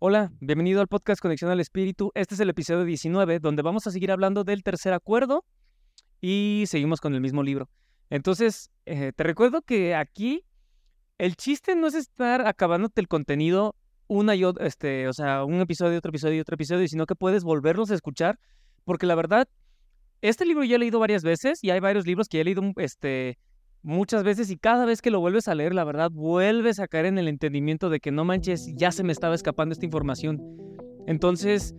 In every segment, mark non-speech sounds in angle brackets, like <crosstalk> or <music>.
Hola, bienvenido al podcast Conexión al Espíritu. Este es el episodio 19, donde vamos a seguir hablando del tercer acuerdo y seguimos con el mismo libro. Entonces, eh, te recuerdo que aquí el chiste no es estar acabándote el contenido una y otra, este, o sea, un episodio, otro episodio, otro episodio, sino que puedes volverlos a escuchar, porque la verdad, este libro ya he leído varias veces y hay varios libros que he leído este, muchas veces y cada vez que lo vuelves a leer, la verdad, vuelves a caer en el entendimiento de que no manches, ya se me estaba escapando esta información. Entonces,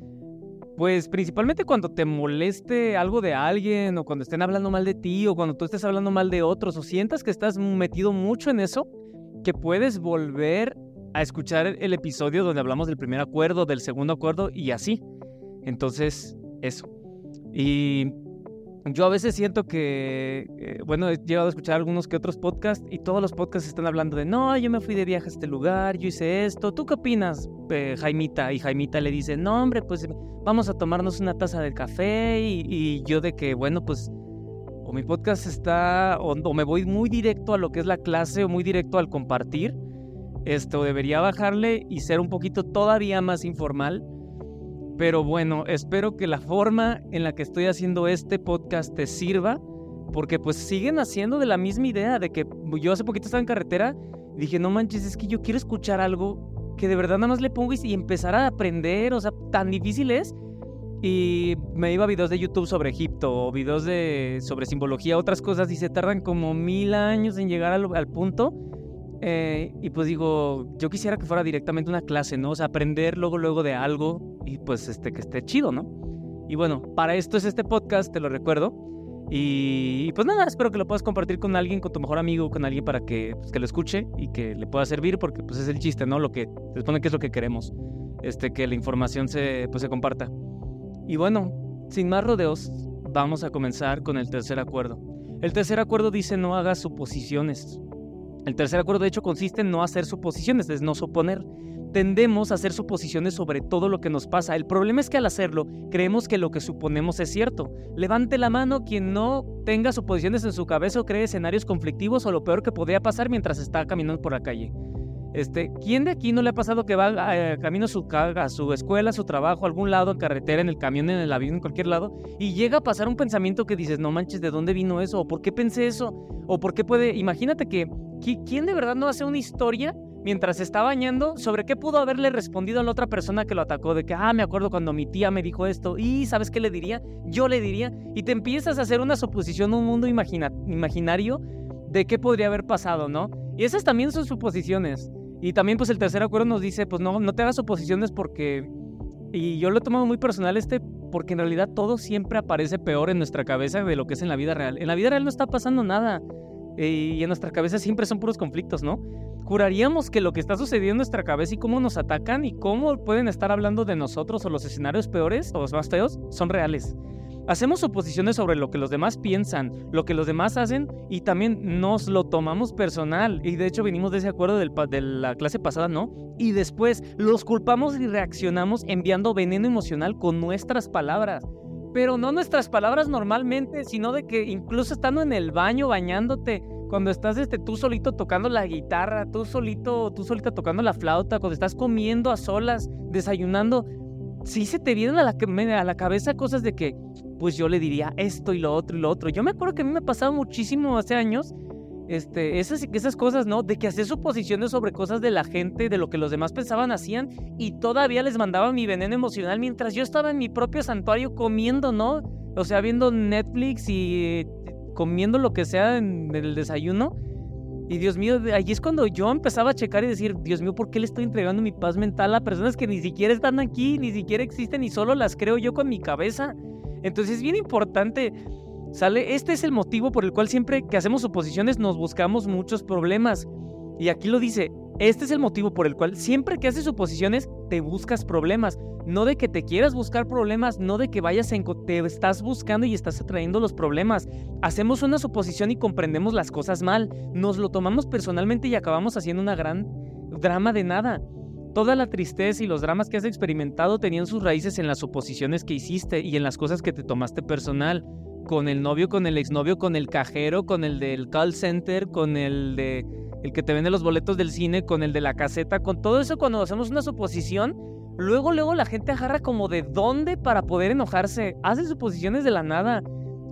pues principalmente cuando te moleste algo de alguien o cuando estén hablando mal de ti o cuando tú estés hablando mal de otros o sientas que estás metido mucho en eso, que puedes volver a escuchar el episodio donde hablamos del primer acuerdo, del segundo acuerdo y así. Entonces, eso. Y yo a veces siento que, eh, bueno, he llegado a escuchar algunos que otros podcasts y todos los podcasts están hablando de, no, yo me fui de viaje a este lugar, yo hice esto, ¿tú qué opinas, eh, Jaimita? Y Jaimita le dice, no, hombre, pues vamos a tomarnos una taza de café y, yo de que, bueno, pues o mi podcast está, o, me voy muy directo a lo que es la clase o muy directo al compartir, esto debería bajarle y ser un poquito todavía más informal pero bueno, espero que la forma en la que estoy haciendo este podcast te sirva, porque pues siguen haciendo de la misma idea de que yo hace poquito estaba en carretera y dije, no manches, es que yo quiero escuchar algo que de verdad nada más le pongo y, empezar a aprender, o sea, tan difícil es. Y me iba a videos de YouTube sobre Egipto o videos de, sobre simbología, otras cosas, y se tardan como mil años en llegar al, al punto. Eh, y pues digo, yo quisiera que fuera directamente una clase, ¿no? O sea, aprender luego, luego de algo y pues este, que esté chido, ¿no? Y bueno, para esto es este podcast, te lo recuerdo. Y, pues nada, espero que lo puedas compartir con alguien, con tu mejor amigo, con alguien para que, pues, que lo escuche y que le pueda servir, porque pues es el chiste, ¿no? Lo que se supone que es lo que queremos, este, que la información se, pues, se comparta. Y bueno, sin más rodeos, vamos a comenzar con el tercer acuerdo. El tercer acuerdo dice no hagas suposiciones. El tercer acuerdo de hecho consiste en no hacer suposiciones, es no suponer tendemos a hacer suposiciones sobre todo lo que nos pasa. El problema es que al hacerlo, creemos que lo que suponemos es cierto. Levante la mano quien no tenga suposiciones en su cabeza o cree escenarios conflictivos o lo peor que podría pasar mientras está caminando por la calle. Este, ¿Quién de aquí no le ha pasado que va eh, camino a su, a su escuela, a su trabajo, a algún lado, en carretera, en el camión, en el avión, en cualquier lado, y llega a pasar un pensamiento que dices, no manches, ¿de dónde vino eso? ¿O por qué pensé eso? ¿O por qué puede...? Imagínate que, ¿quién de verdad no hace una historia mientras está bañando sobre qué pudo haberle respondido a la otra persona que lo atacó, de que, ah, me acuerdo cuando mi tía me dijo esto, y ¿sabes qué le diría? Yo le diría, y te empiezas a hacer una suposición, un mundo imaginario de qué podría haber pasado, ¿no? Y esas también son suposiciones. Y también pues el tercer acuerdo nos dice, pues no, no te hagas suposiciones porque, y yo lo he tomado muy personal este, porque en realidad todo siempre aparece peor en nuestra cabeza de lo que es en la vida real. En la vida real no está pasando nada. Y en nuestra cabeza siempre son puros conflictos, ¿no? juraríamos que lo que está sucediendo en nuestra cabeza y cómo nos atacan y cómo pueden estar hablando de nosotros o los escenarios peores o los más feos son reales. Hacemos suposiciones sobre lo que los demás piensan, lo que los demás hacen y también nos lo tomamos personal. Y de hecho venimos de ese acuerdo de la clase pasada, ¿no? Y después los culpamos y reaccionamos enviando veneno emocional con nuestras palabras. Pero no nuestras palabras normalmente, sino de que incluso estando en el baño bañándote, cuando estás este, tú solito tocando la guitarra, tú solito, tú solita tocando la flauta, cuando estás comiendo a solas, desayunando, sí se te vienen a la, a la cabeza cosas de que, pues yo le diría esto y lo otro y lo otro. Yo me acuerdo que a mí me ha pasado muchísimo hace años, este, esas, esas cosas, ¿no? De que hacía suposiciones sobre cosas de la gente, de lo que los demás pensaban, hacían, y todavía les mandaba mi veneno emocional mientras yo estaba en mi propio santuario comiendo, ¿no? O sea, viendo Netflix y comiendo lo que sea en el desayuno. Y Dios mío, allí es cuando yo empezaba a checar y decir, Dios mío, ¿por qué le estoy entregando mi paz mental a personas que ni siquiera están aquí, ni siquiera existen y solo las creo yo con mi cabeza? Entonces es bien importante, ¿sale? Este es el motivo por el cual siempre que hacemos oposiciones nos buscamos muchos problemas. Y aquí lo dice, este es el motivo por el cual siempre que haces suposiciones te buscas problemas. No de que te quieras buscar problemas, no de que vayas en... Te estás buscando y estás atrayendo los problemas. Hacemos una suposición y comprendemos las cosas mal. Nos lo tomamos personalmente y acabamos haciendo una gran drama de nada. Toda la tristeza y los dramas que has experimentado tenían sus raíces en las suposiciones que hiciste y en las cosas que te tomaste personal. Con el novio, con el exnovio, con el cajero, con el del call center, con el de el que te vende los boletos del cine, con el de la caseta, con todo eso cuando hacemos una suposición, luego, luego la gente agarra como de dónde para poder enojarse. Hace suposiciones de la nada.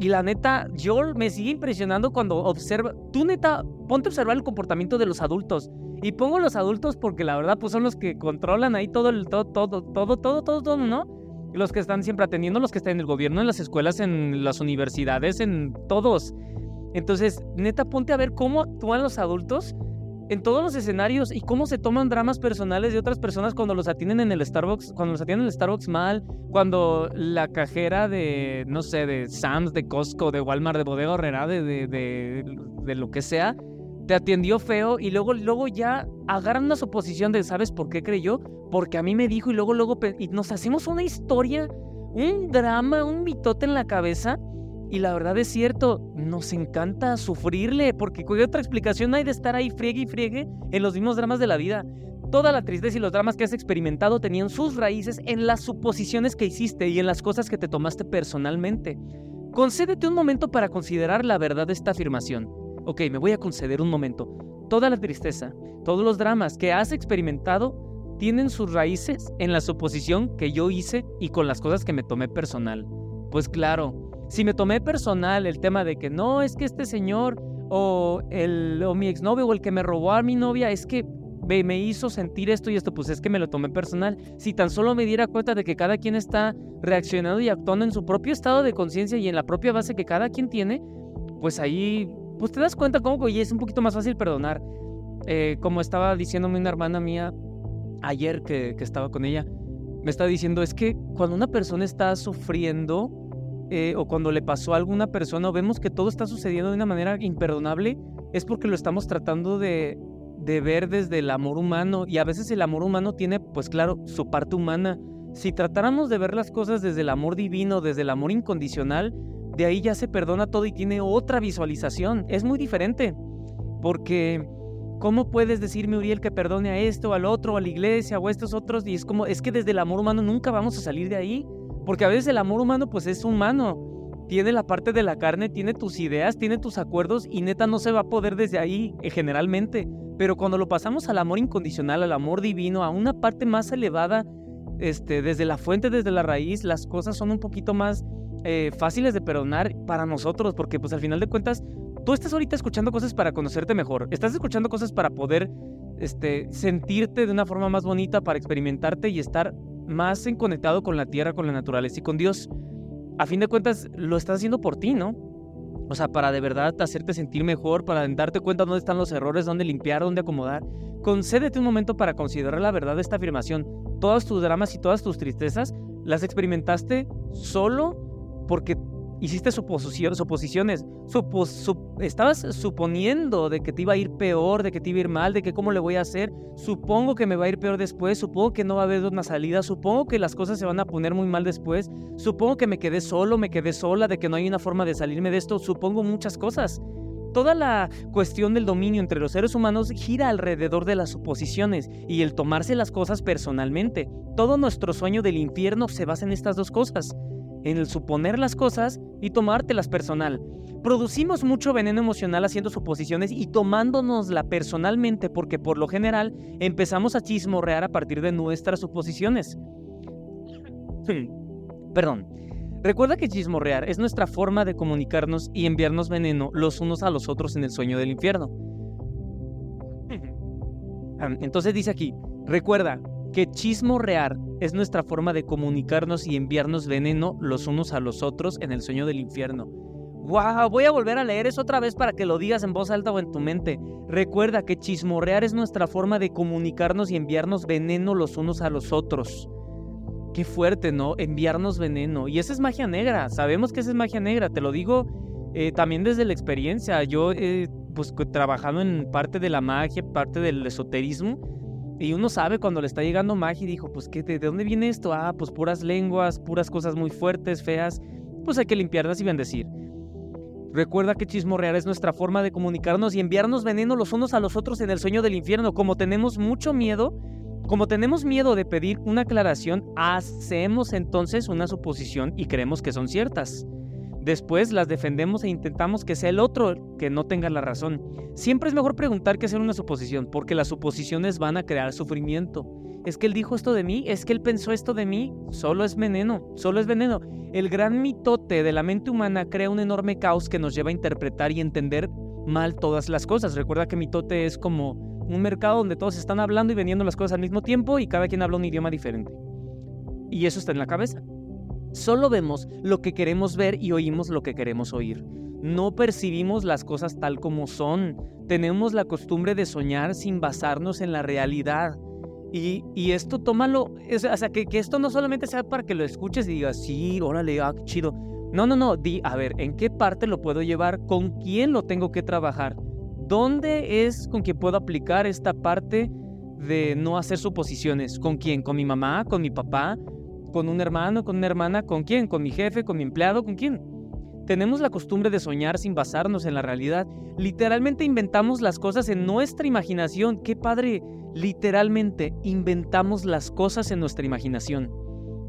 Y la neta, yo me sigue impresionando cuando observa. Tú, neta, ponte a observar el comportamiento de los adultos. Y pongo los adultos porque la verdad, pues son los que controlan ahí todo todo, todo, todo, todo, todo, ¿no? Los que están siempre atendiendo, los que están en el gobierno, en las escuelas, en las universidades, en todos. Entonces, neta, ponte a ver cómo actúan los adultos en todos los escenarios y cómo se toman dramas personales de otras personas cuando los atienden en el Starbucks, cuando los atienden en el Starbucks mal, cuando la cajera de, no sé, de Sam's, de Costco, de Walmart, de Bodega Horrera, de, de, de, lo que sea, te atendió feo y luego, luego ya agarran una suposición de, ¿sabes por qué creyó? Porque a mí me dijo y luego, luego, y nos hacemos una historia, un drama, un mitote en la cabeza y la verdad es cierto, nos encanta sufrirle, porque cualquier otra explicación hay de estar ahí friegue y friegue en los mismos dramas de la vida. Toda la tristeza y los dramas que has experimentado tenían sus raíces en las suposiciones que hiciste y en las cosas que te tomaste personalmente. Concédete un momento para considerar la verdad de esta afirmación. Ok, me voy a conceder un momento. Toda la tristeza, todos los dramas que has experimentado tienen sus raíces en la suposición que yo hice y con las cosas que me tomé personal. Pues claro, si me tomé personal el tema de que no, es que este señor o, el, o mi exnovio o el que me robó a mi novia, es que me hizo sentir esto y esto, pues es que me lo tomé personal. Si tan solo me diera cuenta de que cada quien está reaccionando y actuando en su propio estado de conciencia y en la propia base que cada quien tiene, pues ahí, pues te das cuenta cómo y es un poquito más fácil perdonar. Eh, como estaba diciéndome una hermana mía ayer que, que estaba con ella, me estaba diciendo, es que cuando una persona está sufriendo, eh, o cuando le pasó a alguna persona o vemos que todo está sucediendo de una manera imperdonable, es porque lo estamos tratando de, de ver desde el amor humano y a veces el amor humano tiene, pues claro, su parte humana. Si tratáramos de ver las cosas desde el amor divino, desde el amor incondicional, de ahí ya se perdona todo y tiene otra visualización. Es muy diferente, porque ¿cómo puedes decirme, Uriel, que perdone a esto, al otro, a la iglesia o a estos otros? Y es como, es que desde el amor humano nunca vamos a salir de ahí. Porque a veces el amor humano pues es humano. Tiene la parte de la carne, tiene tus ideas, tiene tus acuerdos y neta no se va a poder desde ahí eh, generalmente. Pero cuando lo pasamos al amor incondicional, al amor divino, a una parte más elevada, este, desde la fuente, desde la raíz, las cosas son un poquito más eh, fáciles de perdonar para nosotros, porque pues al final de cuentas, tú estás ahorita escuchando cosas para conocerte mejor, estás escuchando cosas para poder este, sentirte de una forma más bonita, para experimentarte y estar más en conectado con la tierra, con la naturaleza y con Dios. A fin de cuentas, lo estás haciendo por ti, ¿no? O sea, para de verdad hacerte sentir mejor, para darte cuenta dónde están los errores, dónde limpiar, dónde acomodar. Concédete un momento para considerar la verdad de esta afirmación. Todas tus dramas y todas tus tristezas las experimentaste solo porque hiciste suposiciones, estabas suponiendo de que te iba a ir peor, de que te iba a ir mal, de que cómo le voy a hacer, supongo que me va a ir peor después, supongo que no va a haber una salida, supongo que las cosas se van a poner muy mal después, supongo que me quedé solo, me quedé sola, de que no hay una forma de salirme de esto, supongo muchas cosas. Toda la cuestión del dominio entre los seres humanos gira alrededor de las suposiciones y el tomarse las cosas personalmente. Todo nuestro sueño del infierno se basa en estas dos cosas en el suponer las cosas y tomártelas personal. Producimos mucho veneno emocional haciendo suposiciones y tomándonosla personalmente porque por lo general empezamos a chismorrear a partir de nuestras suposiciones. <laughs> Perdón. Recuerda que chismorrear es nuestra forma de comunicarnos y enviarnos veneno los unos a los otros en el sueño del infierno. <laughs> Entonces dice aquí, recuerda, que chismorrear es nuestra forma de comunicarnos y enviarnos veneno los unos a los otros en el sueño del infierno. ¡Wow! Voy a volver a leer eso otra vez para que lo digas en voz alta o en tu mente. Recuerda que chismorrear es nuestra forma de comunicarnos y enviarnos veneno los unos a los otros. Qué fuerte, ¿no? Enviarnos veneno. Y esa es magia negra. Sabemos que esa es magia negra. Te lo digo eh, también desde la experiencia. Yo, eh, pues trabajando en parte de la magia, parte del esoterismo, y uno sabe cuando le está llegando magia y dijo, pues, ¿qué, ¿de dónde viene esto? Ah, pues puras lenguas, puras cosas muy fuertes, feas. Pues hay que limpiarlas y bendecir. Recuerda que chismorrear es nuestra forma de comunicarnos y enviarnos veneno los unos a los otros en el sueño del infierno. Como tenemos mucho miedo, como tenemos miedo de pedir una aclaración, hacemos entonces una suposición y creemos que son ciertas. Después las defendemos e intentamos que sea el otro que no tenga la razón. Siempre es mejor preguntar que hacer una suposición, porque las suposiciones van a crear sufrimiento. es que él dijo esto de mí, es que él pensó esto de mí, solo es veneno, solo es veneno. El gran mitote de la mente humana crea un enorme caos que nos lleva a interpretar y entender mal todas las cosas. Recuerda que mitote es como un mercado donde todos están hablando y vendiendo las cosas al mismo tiempo y cada quien habla un idioma diferente. Y eso está en la cabeza. Solo vemos lo que queremos ver y oímos lo que queremos oír. No percibimos las cosas tal como son. Tenemos la costumbre de soñar sin basarnos en la realidad. Y, esto tómalo, o sea, que, que, esto no solamente sea para que lo escuches y digas, sí, órale, ah, chido. No, no, no, di, a ver, ¿en qué parte lo puedo llevar? ¿Con quién lo tengo que trabajar? ¿Dónde es con quien puedo aplicar esta parte de no hacer suposiciones? ¿Con quién? ¿Con mi mamá? ¿Con mi papá? ¿Con un hermano? ¿Con una hermana? ¿Con quién? ¿Con mi jefe? ¿Con mi empleado? ¿Con quién? Tenemos la costumbre de soñar sin basarnos en la realidad. Literalmente inventamos las cosas en nuestra imaginación. Qué padre. Literalmente inventamos las cosas en nuestra imaginación.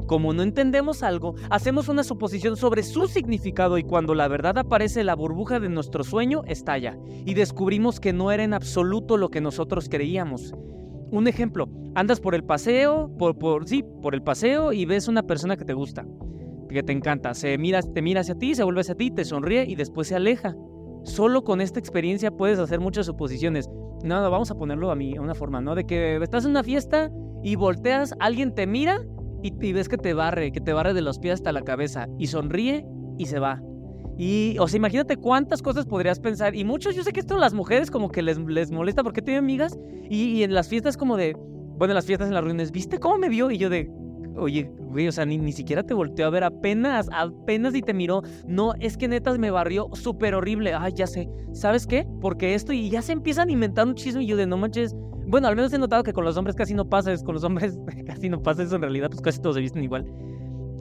Como no entendemos algo, hacemos una suposición sobre su significado y cuando la verdad aparece la burbuja de nuestro sueño estalla y descubrimos que no era en absoluto lo que nosotros creíamos. Un ejemplo, andas por el paseo, por, por sí, por el paseo y ves una persona que te gusta, que te encanta, se mira, te mira hacia ti, se vuelve hacia ti, te sonríe y después se aleja. Solo con esta experiencia puedes hacer muchas suposiciones. No, vamos a ponerlo a mí, a una forma, ¿no? De que estás en una fiesta y volteas, alguien te mira y, ves que te barre, que te barre de los pies hasta la cabeza y sonríe y se va. Y, o sea, imagínate cuántas cosas podrías pensar. Y muchos, yo sé que esto a las mujeres como que les, les molesta porque tengo amigas. Y, en las fiestas como de, bueno, en las fiestas en las reuniones, ¿viste cómo me vio? Y yo de, oye, güey, o sea, ni, ni siquiera te volteó a ver apenas, apenas y te miró. No, es que netas me barrió súper horrible. Ay, ya sé. ¿Sabes qué? Porque esto, y ya se empiezan a inventar un chisme y yo de, no manches, bueno, al menos he notado que con los hombres casi no pasa eso, con los hombres <laughs> casi no pasa eso en realidad, pues casi todos se visten igual.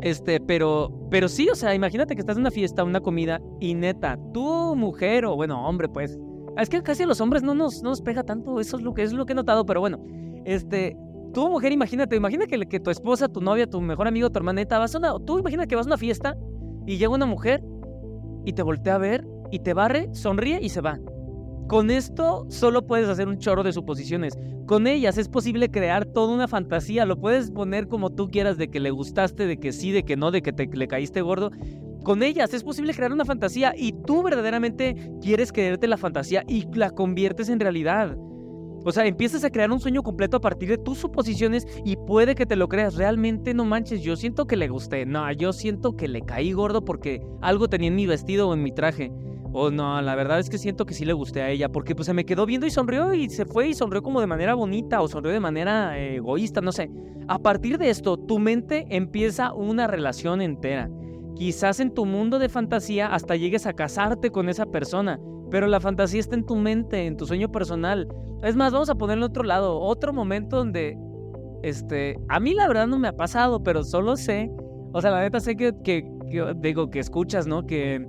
Este, pero, pero sí, o sea, imagínate que estás en una fiesta, una comida, y neta, tu mujer, o bueno, hombre, pues, es que casi a los hombres no nos, no nos pega tanto, eso es lo que, es lo que he notado, pero bueno, este, tu mujer, imagínate, imagina que, que tu esposa, tu novia, tu mejor amigo, tu hermaneta, vas a una, tú imagina que vas a una fiesta y llega una mujer y te voltea a ver y te barre, sonríe y se va. Con esto solo puedes hacer un chorro de suposiciones. Con ellas es posible crear toda una fantasía. Lo puedes poner como tú quieras de que le gustaste, de que sí, de que no, de que te, le caíste gordo. Con ellas es posible crear una fantasía y tú verdaderamente quieres creerte la fantasía y la conviertes en realidad. O sea, empiezas a crear un sueño completo a partir de tus suposiciones y puede que te lo creas. Realmente no manches, yo siento que le gusté. No, yo siento que le caí gordo porque algo tenía en mi vestido o en mi traje. O no, la verdad es que siento que sí le gusté a ella, porque pues se me quedó viendo y sonrió y se fue y sonrió como de manera bonita o sonrió de manera eh, egoísta, no sé. A partir de esto, tu mente empieza una relación entera. Quizás en tu mundo de fantasía hasta llegues a casarte con esa persona, pero la fantasía está en tu mente, en tu sueño personal. Es más, vamos a ponerlo otro lado, otro momento donde, este, a mí la verdad no me ha pasado, pero solo sé, o sea, la neta sé que, que digo, que escuchas, ¿no? Que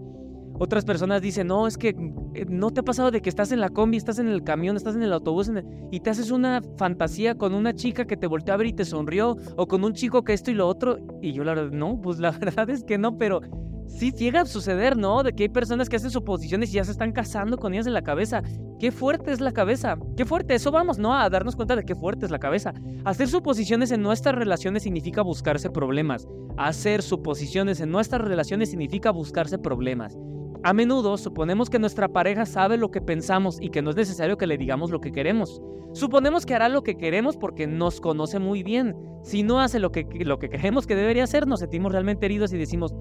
otras personas dicen, no, es que eh, no te ha pasado de que estás en la combi, estás en el camión, estás en el autobús y te haces una fantasía con una chica que te volteó a ver y te sonrió, o con un chico que esto y lo otro. Y yo la verdad, no, pues la <laughs> verdad es que no, pero sí llega a suceder, ¿no? De que hay personas que hacen suposiciones y ya se están casando con ellas en la cabeza. Qué fuerte es la cabeza. Qué fuerte. Eso vamos, ¿no? A darnos cuenta de qué fuerte es la cabeza. Hacer suposiciones en nuestras relaciones significa buscarse problemas. Hacer suposiciones en nuestras relaciones significa buscarse problemas. A menudo suponemos que nuestra pareja sabe lo que pensamos y que no es necesario que le digamos lo que queremos. Suponemos que hará lo que queremos porque nos conoce muy bien. Si no hace lo que, lo que creemos que debería hacer, nos sentimos realmente heridos y decimos,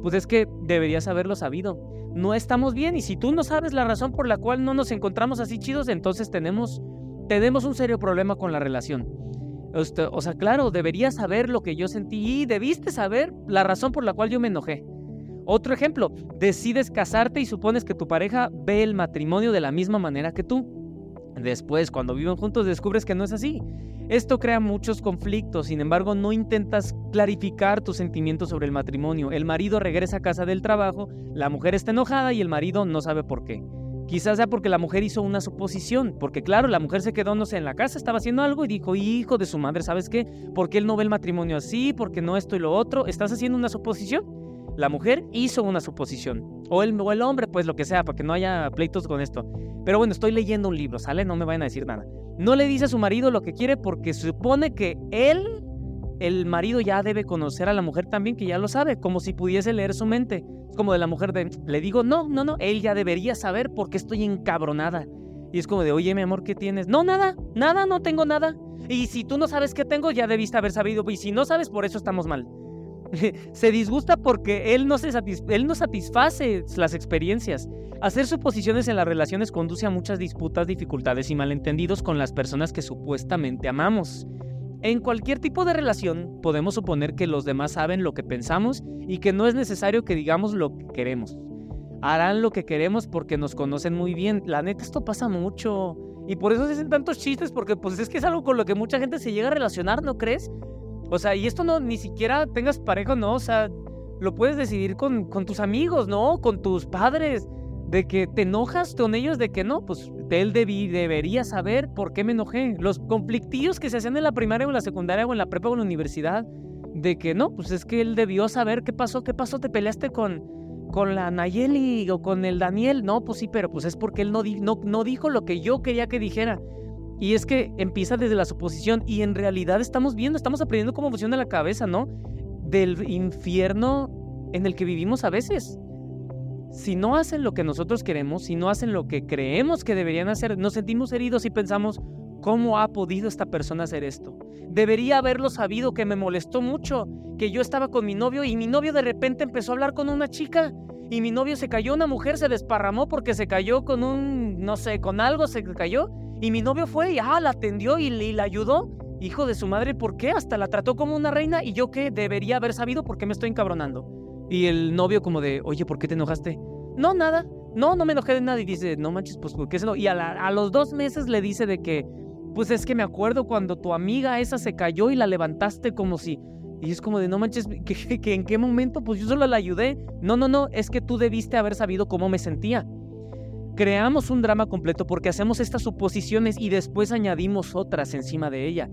pues es que deberías haberlo sabido. No estamos bien y si tú no sabes la razón por la cual no nos encontramos así chidos, entonces tenemos, tenemos un serio problema con la relación. Este, o sea, claro, deberías saber lo que yo sentí y debiste saber la razón por la cual yo me enojé. Otro ejemplo, decides casarte y supones que tu pareja ve el matrimonio de la misma manera que tú. Después, cuando viven juntos, descubres que no es así. Esto crea muchos conflictos, sin embargo, no intentas clarificar tus sentimientos sobre el matrimonio. El marido regresa a casa del trabajo, la mujer está enojada y el marido no sabe por qué. Quizás sea porque la mujer hizo una suposición, porque claro, la mujer se quedó, no sé, en la casa, estaba haciendo algo y dijo, hijo de su madre, ¿sabes qué? ¿Por qué él no ve el matrimonio así? ¿Por qué no esto y lo otro? ¿Estás haciendo una suposición? La mujer hizo una suposición. O el, o el hombre, pues lo que sea, para que no haya pleitos con esto. Pero bueno, estoy leyendo un libro, ¿sale? No me vayan a decir nada. No le dice a su marido lo que quiere porque supone que él, el marido, ya debe conocer a la mujer también, que ya lo sabe, como si pudiese leer su mente. Es como de la mujer de, le digo, no, no, no, él ya debería saber porque estoy encabronada. Y es como de, oye, mi amor, ¿qué tienes? No, nada, nada, no tengo nada. Y si tú no sabes qué tengo, ya debiste haber sabido. Y si no sabes, por eso estamos mal. <laughs> se disgusta porque él no, se él no satisface las experiencias. Hacer suposiciones en las relaciones conduce a muchas disputas, dificultades y malentendidos con las personas que supuestamente amamos. En cualquier tipo de relación podemos suponer que los demás saben lo que pensamos y que no es necesario que digamos lo que queremos harán lo que queremos porque nos conocen muy bien. La neta, esto pasa mucho. Y por eso se hacen tantos chistes, porque pues es que es algo con lo que mucha gente se llega a relacionar, ¿no crees? O sea, y esto no, ni siquiera tengas pareja, no, o sea, lo puedes decidir con, con tus amigos, ¿no? Con tus padres, de que te enojas con ellos, de que no, pues él debí, debería saber por qué me enojé. Los conflictillos que se hacían en la primaria o en la secundaria o en la prepa o en la universidad, de que no, pues es que él debió saber qué pasó, qué pasó, te peleaste con, con la Nayeli o con el Daniel. No, pues sí, pero pues es porque él no, no, no dijo lo que yo quería que dijera. Y es que empieza desde la suposición y en realidad estamos viendo, estamos aprendiendo cómo funciona la cabeza, ¿no? Del infierno en el que vivimos a veces. Si no hacen lo que nosotros queremos, si no hacen lo que creemos que deberían hacer, nos sentimos heridos y pensamos, ¿cómo ha podido esta persona hacer esto? Debería haberlo sabido que me molestó mucho, que yo estaba con mi novio y mi novio de repente empezó a hablar con una chica y mi novio se cayó, una mujer se desparramó porque se cayó con un, no sé, con algo se cayó y mi novio fue y ah, la atendió y, y la ayudó. Hijo de su madre, ¿por qué? Hasta la trató como una reina y yo qué debería haber sabido por qué me estoy encabronando. Y el novio como de, oye, ¿por qué te enojaste? No, nada. No, no me enojé de nada. Y dice, no manches, pues ¿por qué se no? Y a, a los dos meses le dice de que, pues es que me acuerdo cuando tu amiga esa se cayó y la levantaste como si... Y es como de, no manches, <laughs> ¿que, en qué momento? Pues yo solo la ayudé. No, no, no, es que tú debiste haber sabido cómo me sentía. Creamos un drama completo porque hacemos estas suposiciones y después añadimos otras encima de ella.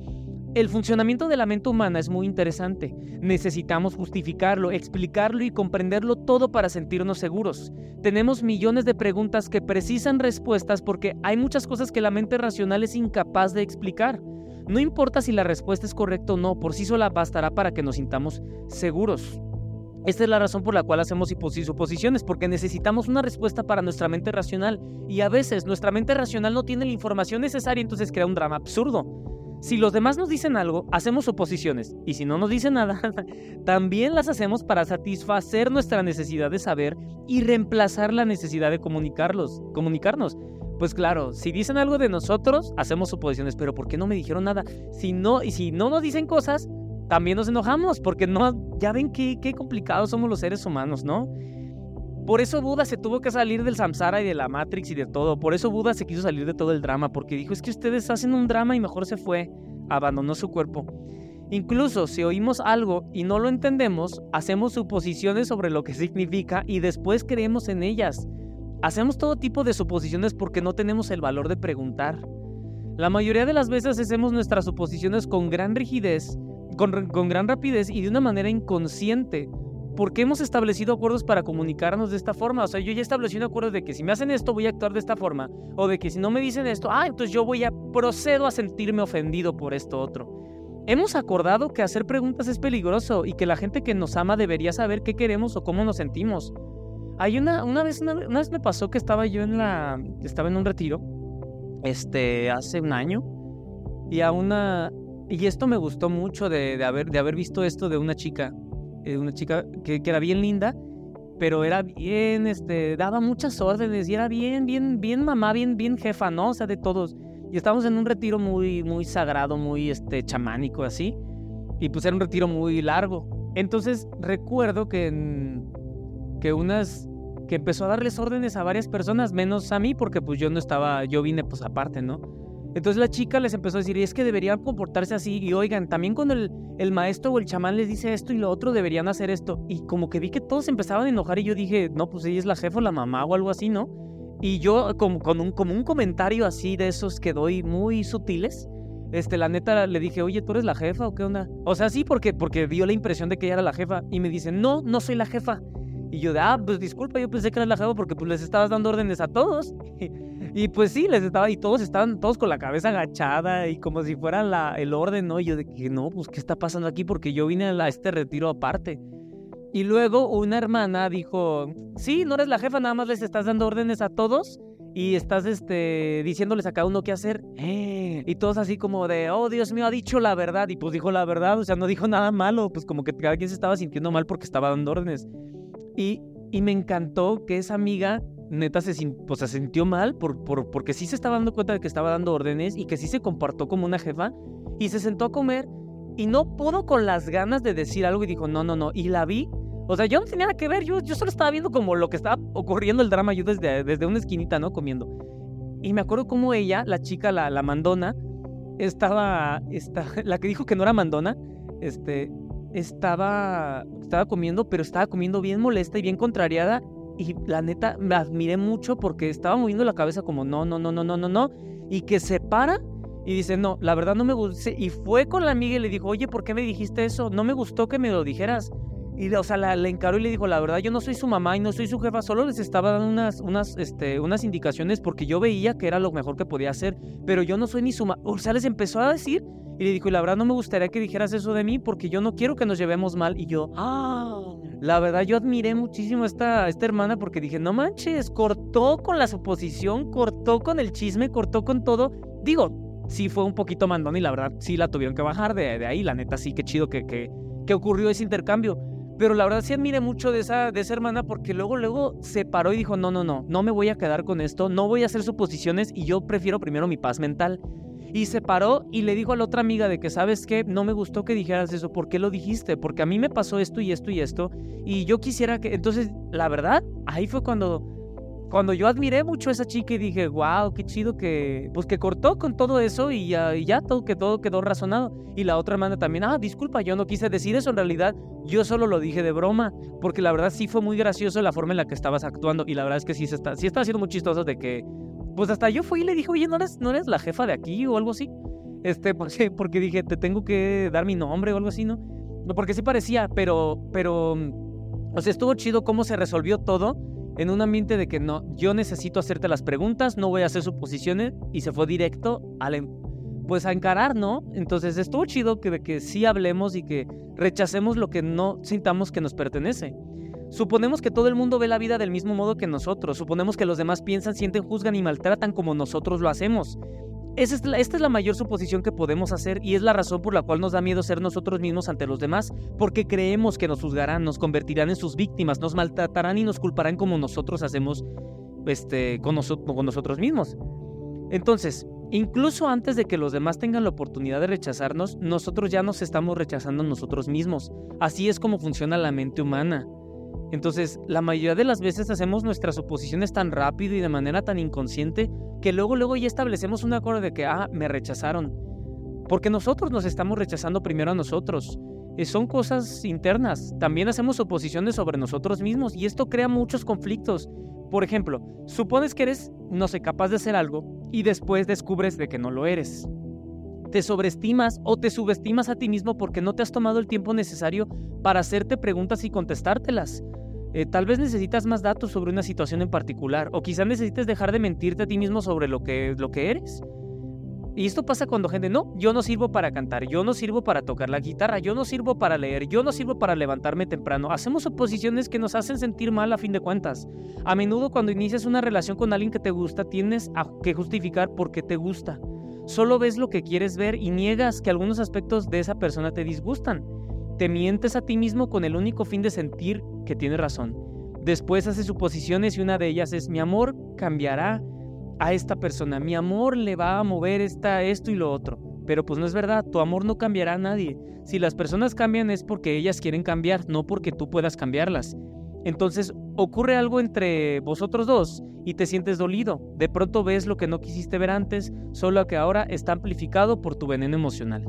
El funcionamiento de la mente humana es muy interesante. Necesitamos justificarlo, explicarlo y comprenderlo todo para sentirnos seguros. Tenemos millones de preguntas que precisan respuestas porque hay muchas cosas que la mente racional es incapaz de explicar. No importa si la respuesta es correcta o no, por sí sola bastará para que nos sintamos seguros. Esta es la razón por la cual hacemos suposiciones, porque necesitamos una respuesta para nuestra mente racional y a veces nuestra mente racional no tiene la información necesaria, entonces crea un drama absurdo. Si los demás nos dicen algo, hacemos suposiciones, y si no nos dicen nada, <laughs> también las hacemos para satisfacer nuestra necesidad de saber y reemplazar la necesidad de comunicarlos, comunicarnos. Pues claro, si dicen algo de nosotros, hacemos suposiciones, pero ¿por qué no me dijeron nada? Si no, y si no nos dicen cosas, también nos enojamos, porque no, ya ven qué, complicados somos los seres humanos, ¿no? Por eso Buda se tuvo que salir del samsara y de la Matrix y de todo. Por eso Buda se quiso salir de todo el drama, porque dijo, es que ustedes hacen un drama y mejor se fue, abandonó su cuerpo. Incluso si oímos algo y no lo entendemos, hacemos suposiciones sobre lo que significa y después creemos en ellas. Hacemos todo tipo de suposiciones porque no tenemos el valor de preguntar. La mayoría de las veces hacemos nuestras suposiciones con gran rigidez, con, con gran rapidez y de una manera inconsciente, ¿por qué hemos establecido acuerdos para comunicarnos de esta forma? O sea, yo ya establecí un acuerdo de que si me hacen esto voy a actuar de esta forma, o de que si no me dicen esto, ah, entonces yo voy a procedo a sentirme ofendido por esto otro. Hemos acordado que hacer preguntas es peligroso y que la gente que nos ama debería saber qué queremos o cómo nos sentimos. Hay una, una vez, una, vez me pasó que estaba yo en la, estaba en un retiro, este, hace un año, y a una, y esto me gustó mucho de, haber visto esto de una chica eh, una chica que, era bien linda, pero era bien, este, daba muchas órdenes y era bien, bien, bien mamá, bien, bien jefa, ¿no? O sea, de todos. Y estábamos en un retiro muy, muy sagrado, muy, este, chamánico, así. Y pues era un retiro muy largo. Entonces recuerdo que, que unas, que empezó a darles órdenes a varias personas, menos a mí, porque pues yo no estaba, yo vine pues aparte, ¿no? Entonces la chica les empezó a decir, y es que deberían comportarse así, y oigan, también cuando el, el, maestro o el chamán les dice esto y lo otro, deberían hacer esto. Y como que vi que todos empezaban a enojar y yo dije, no, pues ella es la jefa o la mamá o algo así, ¿no? Y yo como, con un, como un comentario así de esos que doy muy sutiles, este, la neta le dije, oye, ¿tú eres la jefa o qué onda? O sea, sí, porque, porque dio la impresión de que ella era la jefa. Y me dice, no, no soy la jefa. Y yo de, ah, pues disculpa, yo pensé que era la jefa porque pues les estabas dando órdenes a todos. <laughs> y pues sí, les estaba, y todos estaban, todos con la cabeza agachada y como si fuera la, el orden, ¿no? Y yo de que no, pues ¿qué está pasando aquí? Porque yo vine a este retiro aparte. Y luego una hermana dijo, sí, no eres la jefa, nada más les estás dando órdenes a todos y estás este, diciéndoles a cada uno qué hacer. Y todos así como de, oh Dios mío, ha dicho la verdad. Y pues dijo la verdad, o sea, no dijo nada malo, pues como que cada quien se estaba sintiendo mal porque estaba dando órdenes. Y, y me encantó que esa amiga neta se, pues, se sintió mal por, por, porque sí se estaba dando cuenta de que estaba dando órdenes y que sí se comportó como una jefa y se sentó a comer y no pudo con las ganas de decir algo y dijo, no, no, no. Y la vi o sea, yo no tenía nada que ver, yo, yo solo estaba viendo como lo que estaba ocurriendo el drama yo desde, desde una esquinita, ¿no? Comiendo. Y me acuerdo cómo ella, la chica, la, la mandona, estaba, <laughs> la que dijo que no era mandona, este, estaba, estaba comiendo, pero estaba comiendo bien molesta y bien contrariada. Y la neta, me admiré mucho porque estaba moviendo la cabeza como no, no, no, no, no, no, no. Y que se para y dice, no, la verdad no me gustó. Y fue con la amiga y le dijo, oye, ¿por qué me dijiste eso? No me gustó que me lo dijeras. Y, o sea, la, le encaró y le dijo, la verdad, yo no soy su mamá y no soy su jefa, solo les estaba dando unas, unas, este, unas indicaciones porque yo veía que era lo mejor que podía hacer, pero yo no soy ni su mamá. O sea, les empezó a decir y le dijo, y la verdad no me gustaría que dijeras eso de mí porque yo no quiero que nos llevemos mal. Y yo, ah, la verdad yo admiré muchísimo a esta, esta hermana porque dije, no manches, cortó con la suposición, cortó con el chisme, cortó con todo. Digo, sí fue un poquito mandón y la verdad sí la tuvieron que bajar de, de ahí, la neta sí, qué chido que, que, que ocurrió ese intercambio pero la verdad sí admiré mucho de esa, de esa hermana porque luego, luego se paró y dijo, no, no, no, no me voy a quedar con esto, no voy a hacer suposiciones y yo prefiero primero mi paz mental. Y se paró y le dijo a la otra amiga de que, ¿sabes qué? No me gustó que dijeras eso. ¿Por qué lo dijiste? Porque a mí me pasó esto y esto y esto. Y yo quisiera que... Entonces, la verdad, ahí fue cuando cuando yo admiré mucho a esa chica y dije, wow, qué chido que, pues que cortó con todo eso y ya, todo, que todo quedó razonado. Y la otra hermana también, ah, disculpa, yo no quise decir eso, en realidad yo solo lo dije de broma, porque la verdad sí fue muy gracioso la forma en la que estabas actuando y la verdad es que sí, se está, sí está haciendo muy chistoso de que, pues hasta yo fui y le dije, oye, ¿no eres, ¿no eres la jefa de aquí o algo así? Este, porque, <laughs> porque dije, te tengo que dar mi nombre o algo así, ¿no? Porque sí parecía, pero, pero, o sea, estuvo chido cómo se resolvió todo en un ambiente de que no, yo necesito hacerte las preguntas, no voy a hacer suposiciones y se fue directo a pues a encarar, ¿no? Entonces estuvo chido que, que sí hablemos y que rechacemos lo que no sintamos que nos pertenece. Suponemos que todo el mundo ve la vida del mismo modo que nosotros, suponemos que los demás piensan, sienten, juzgan y maltratan como nosotros lo hacemos esta es la mayor suposición que podemos hacer y es la razón por la cual nos da miedo ser nosotros mismos ante los demás, porque creemos que nos juzgarán, nos convertirán en sus víctimas, nos maltratarán y nos culparán como nosotros hacemos este, con, con nosotros mismos. Entonces, incluso antes de que los demás tengan la oportunidad de rechazarnos, nosotros ya nos estamos rechazando nosotros mismos. Así es como funciona la mente humana. Entonces, la mayoría de las veces hacemos nuestras suposiciones tan rápido y de manera tan inconsciente que luego, luego ya establecemos un acuerdo de que, ah, me rechazaron. Porque nosotros nos estamos rechazando primero a nosotros. Y son cosas internas. También hacemos suposiciones sobre nosotros mismos y esto crea muchos conflictos. Por ejemplo, supones que eres, no sé, capaz de hacer algo y después descubres de que no lo eres. Te sobreestimas o te subestimas a ti mismo porque no te has tomado el tiempo necesario para hacerte preguntas y contestártelas. Eh, tal vez necesitas más datos sobre una situación en particular o quizás necesites dejar de mentirte a ti mismo sobre lo que, lo que eres. Y esto pasa cuando gente, no, yo no sirvo para cantar, yo no sirvo para tocar la guitarra, yo no sirvo para leer, yo no sirvo para levantarme temprano. Hacemos oposiciones que nos hacen sentir mal a fin de cuentas. A menudo cuando inicias una relación con alguien que te gusta, tienes que justificar por qué te gusta. Solo ves lo que quieres ver y niegas que algunos aspectos de esa persona te disgustan. Te mientes a ti mismo con el único fin de sentir que tienes razón. Después haces suposiciones y una de ellas es mi amor cambiará a esta persona, mi amor le va a mover esta, esto y lo otro. Pero pues no es verdad, tu amor no cambiará a nadie. Si las personas cambian es porque ellas quieren cambiar, no porque tú puedas cambiarlas. Entonces ocurre algo entre vosotros dos y te sientes dolido. De pronto ves lo que no quisiste ver antes, solo que ahora está amplificado por tu veneno emocional.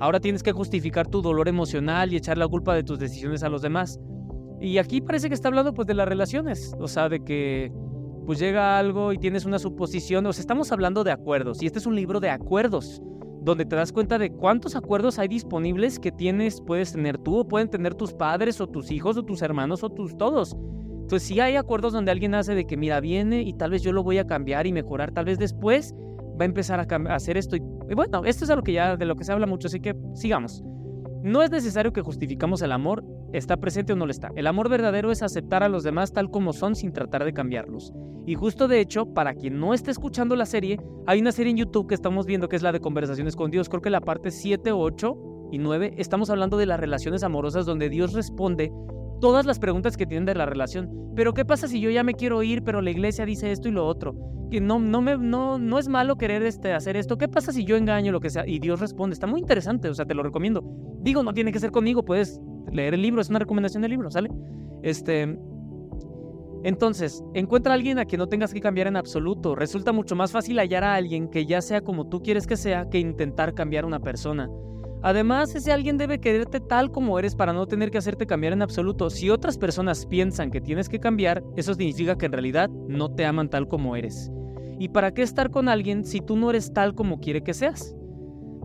Ahora tienes que justificar tu dolor emocional y echar la culpa de tus decisiones a los demás. Y aquí parece que está hablando pues de las relaciones, o sea, de que pues llega algo y tienes una suposición, o sea, estamos hablando de acuerdos y este es un libro de acuerdos, donde te das cuenta de cuántos acuerdos hay disponibles que tienes, puedes tener tú, o pueden tener tus padres, o tus hijos, o tus hermanos, o tus todos. Entonces sí hay acuerdos donde alguien hace de que, mira, viene y tal vez yo lo voy a cambiar y mejorar, tal vez después va a empezar a, hacer esto. Y, bueno, esto es algo que ya, de lo que se habla mucho, así que sigamos. No es necesario que justificamos el amor, está presente o no lo está. El amor verdadero es aceptar a los demás tal como son sin tratar de cambiarlos. Y justo de hecho, para quien no esté escuchando la serie, hay una serie en YouTube que estamos viendo que es la de Conversaciones con Dios. Creo que la parte 7, 8 y 9 estamos hablando de las relaciones amorosas donde Dios responde todas las preguntas que tienen de la relación. Pero ¿qué pasa si yo ya me quiero ir, pero la iglesia dice esto y lo otro? Que no, no, me, no, no es malo querer este, hacer esto. ¿Qué pasa si yo engaño lo que sea? Y Dios responde. Está muy interesante, o sea, te lo recomiendo. Digo, no tiene que ser conmigo, puedes leer el libro, es una recomendación del libro, ¿sale? Este, entonces, encuentra a alguien a quien no tengas que cambiar en absoluto. Resulta mucho más fácil hallar a alguien que ya sea como tú quieres que sea que intentar cambiar a una persona. Además, ese alguien debe quererte tal como eres para no tener que hacerte cambiar en absoluto. Si otras personas piensan que tienes que cambiar, eso significa que en realidad no te aman tal como eres. ¿Y para qué estar con alguien si tú no eres tal como quiere que seas?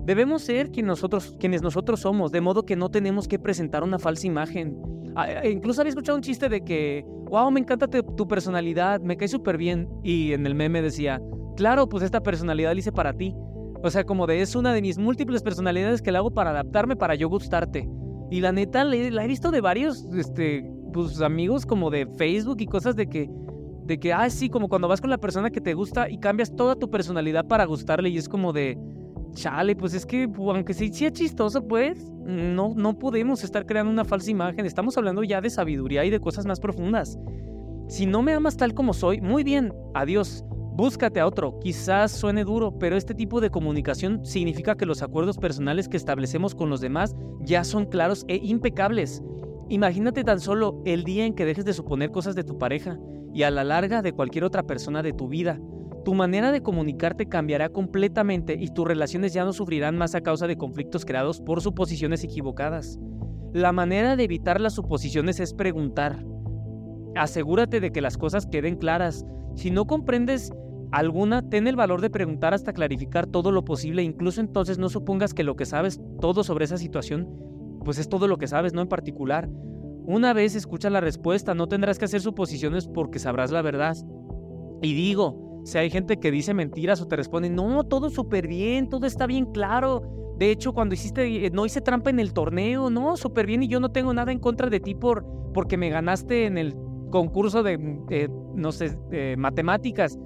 Debemos ser quienes nosotros somos, de modo que no tenemos que presentar una falsa imagen. Ah, eh, incluso había escuchado un chiste de que, wow, me encanta tu personalidad, me cae súper bien. Y en el meme decía, claro, pues esta personalidad la hice para ti. O sea, como de es una de mis múltiples personalidades que la hago para adaptarme para yo gustarte. Y la neta, la he visto de varios este, pues, amigos como de Facebook y cosas de que, de que, ah, sí, como cuando vas con la persona que te gusta y cambias toda tu personalidad para gustarle y es como de, chale, pues es que, aunque sí sea chistoso, pues, no, no podemos estar creando una falsa imagen. Estamos hablando ya de sabiduría y de cosas más profundas. Si no me amas tal como soy, muy bien, adiós. Búscate a otro, quizás suene duro, pero este tipo de comunicación significa que los acuerdos personales que establecemos con los demás ya son claros e impecables. Imagínate tan solo el día en que dejes de suponer cosas de tu pareja y a la larga de cualquier otra persona de tu vida. Tu manera de comunicarte cambiará completamente y tus relaciones ya no sufrirán más a causa de conflictos creados por suposiciones equivocadas. La manera de evitar las suposiciones es preguntar. Asegúrate de que las cosas queden claras. Si no comprendes alguna, ten el valor de preguntar hasta clarificar todo lo posible, incluso entonces no supongas que lo que sabes todo sobre esa situación, pues es todo lo que sabes, no en particular. Una vez escucha la respuesta, no tendrás que hacer suposiciones porque sabrás la verdad. Y digo, si hay gente que dice mentiras o te responde, no, todo súper bien, todo está bien claro. De hecho, cuando hiciste, eh, no hice trampa en el torneo, no, súper bien y yo no tengo nada en contra de ti por, porque me ganaste en el concurso de, no sé, matemáticas.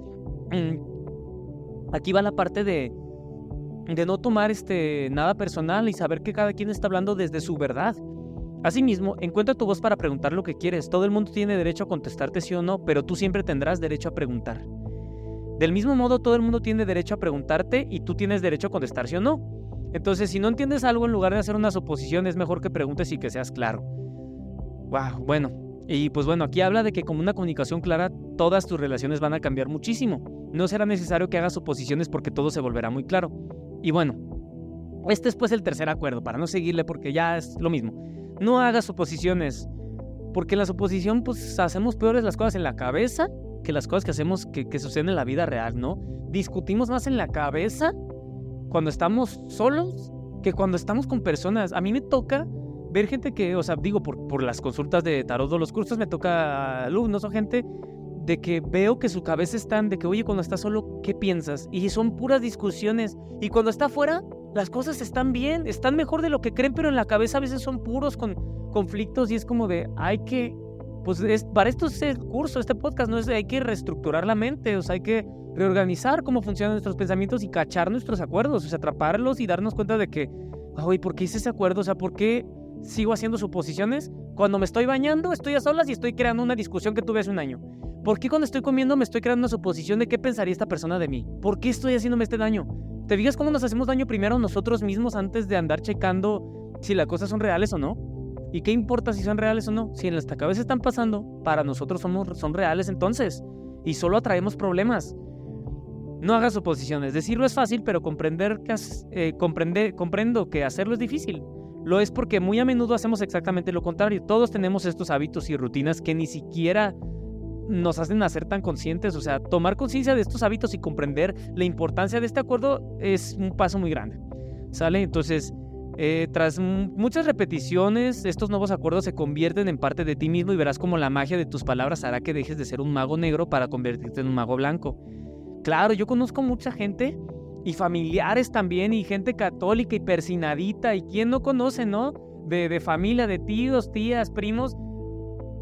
Mm, aquí va la parte de, de no tomar este, nada personal y saber que cada quien está hablando desde su verdad. Asimismo, encuentra tu voz para preguntar lo que quieres. Todo el mundo tiene derecho a contestarte sí o no, pero tú siempre tendrás derecho a preguntar. Del mismo modo, todo el mundo tiene derecho a preguntarte y tú tienes derecho a contestar sí o no. Entonces, si no entiendes algo, en lugar de hacer una suposición, es mejor que preguntes y que seas claro. Wow, bueno, y pues bueno, aquí habla de que con una comunicación clara todas tus relaciones van a cambiar muchísimo. No será necesario que hagas suposiciones porque todo se volverá muy claro. Y bueno, este es pues el tercer acuerdo, para no seguirle porque ya es lo mismo. No hagas suposiciones, porque en la suposición pues hacemos peores las cosas en la cabeza que las cosas que hacemos que, que suceden en la vida real, ¿no? Discutimos más en la cabeza cuando estamos solos que cuando estamos con personas. A mí me toca ver gente que, o sea, digo, por, por las consultas de tarot los cursos me toca alumnos o gente de que veo que su cabeza están, de que, oye, cuando está solo, ¿qué piensas? Y son puras discusiones. Y cuando está afuera, las cosas están bien, están mejor de lo que creen, pero en la cabeza a veces son puros con conflictos y es como de, hay que, pues es, para esto es el curso, este podcast, no es, hay que reestructurar la mente, o sea, hay que reorganizar cómo funcionan nuestros pensamientos y cachar nuestros acuerdos, o sea, atraparlos y darnos cuenta de que, oye, ¿por qué hice ese acuerdo? O sea, ¿por qué sigo haciendo suposiciones. Cuando me estoy bañando, estoy a solas y estoy creando una discusión que tuve hace un año. ¿Por qué cuando estoy comiendo me estoy creando una suposición de qué pensaría esta persona de mí? ¿Por qué estoy haciéndome este daño? ¿Te fijas cómo nos hacemos daño primero nosotros mismos antes de andar checando si las cosas son reales o no? ¿Y qué importa si son reales o no? Si en nuestra cabeza están pasando, para nosotros somos, son reales entonces. Y solo atraemos problemas. No hagas suposiciones. Decirlo es fácil, pero comprender que, eh, comprendo que hacerlo es difícil. Lo es porque muy a menudo hacemos exactamente lo contrario. Todos tenemos estos hábitos y rutinas que ni siquiera nos hacen hacer tan conscientes. O sea, tomar conciencia de estos hábitos y comprender la importancia de este acuerdo es un paso muy grande. ¿Sale? Entonces, eh, tras muchas repeticiones, estos nuevos acuerdos se convierten en parte de ti mismo y verás como la magia de tus palabras hará que dejes de ser un mago negro para convertirte en un mago blanco. Claro, yo conozco mucha gente y familiares también y gente católica y persinadita y quien no conoce, ¿no? De, familia, de tíos, tías, primos.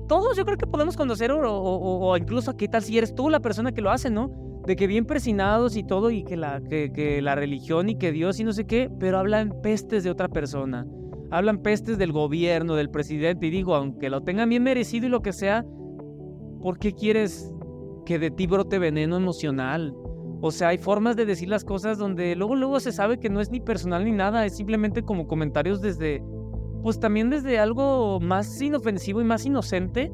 Todos yo creo que podemos conocer o, o, incluso qué tal si eres tú la persona que lo hace, ¿no? De que bien persinados y todo y que la, que, que la religión y que Dios y no sé qué, pero hablan pestes de otra persona. Hablan pestes del gobierno, del presidente y digo, aunque lo tengan bien merecido y lo que sea, ¿por qué quieres que de ti brote veneno emocional? O sea, hay formas de decir las cosas donde luego luego se sabe que no es ni personal ni nada, es simplemente como comentarios desde, pues también desde algo más inofensivo y más inocente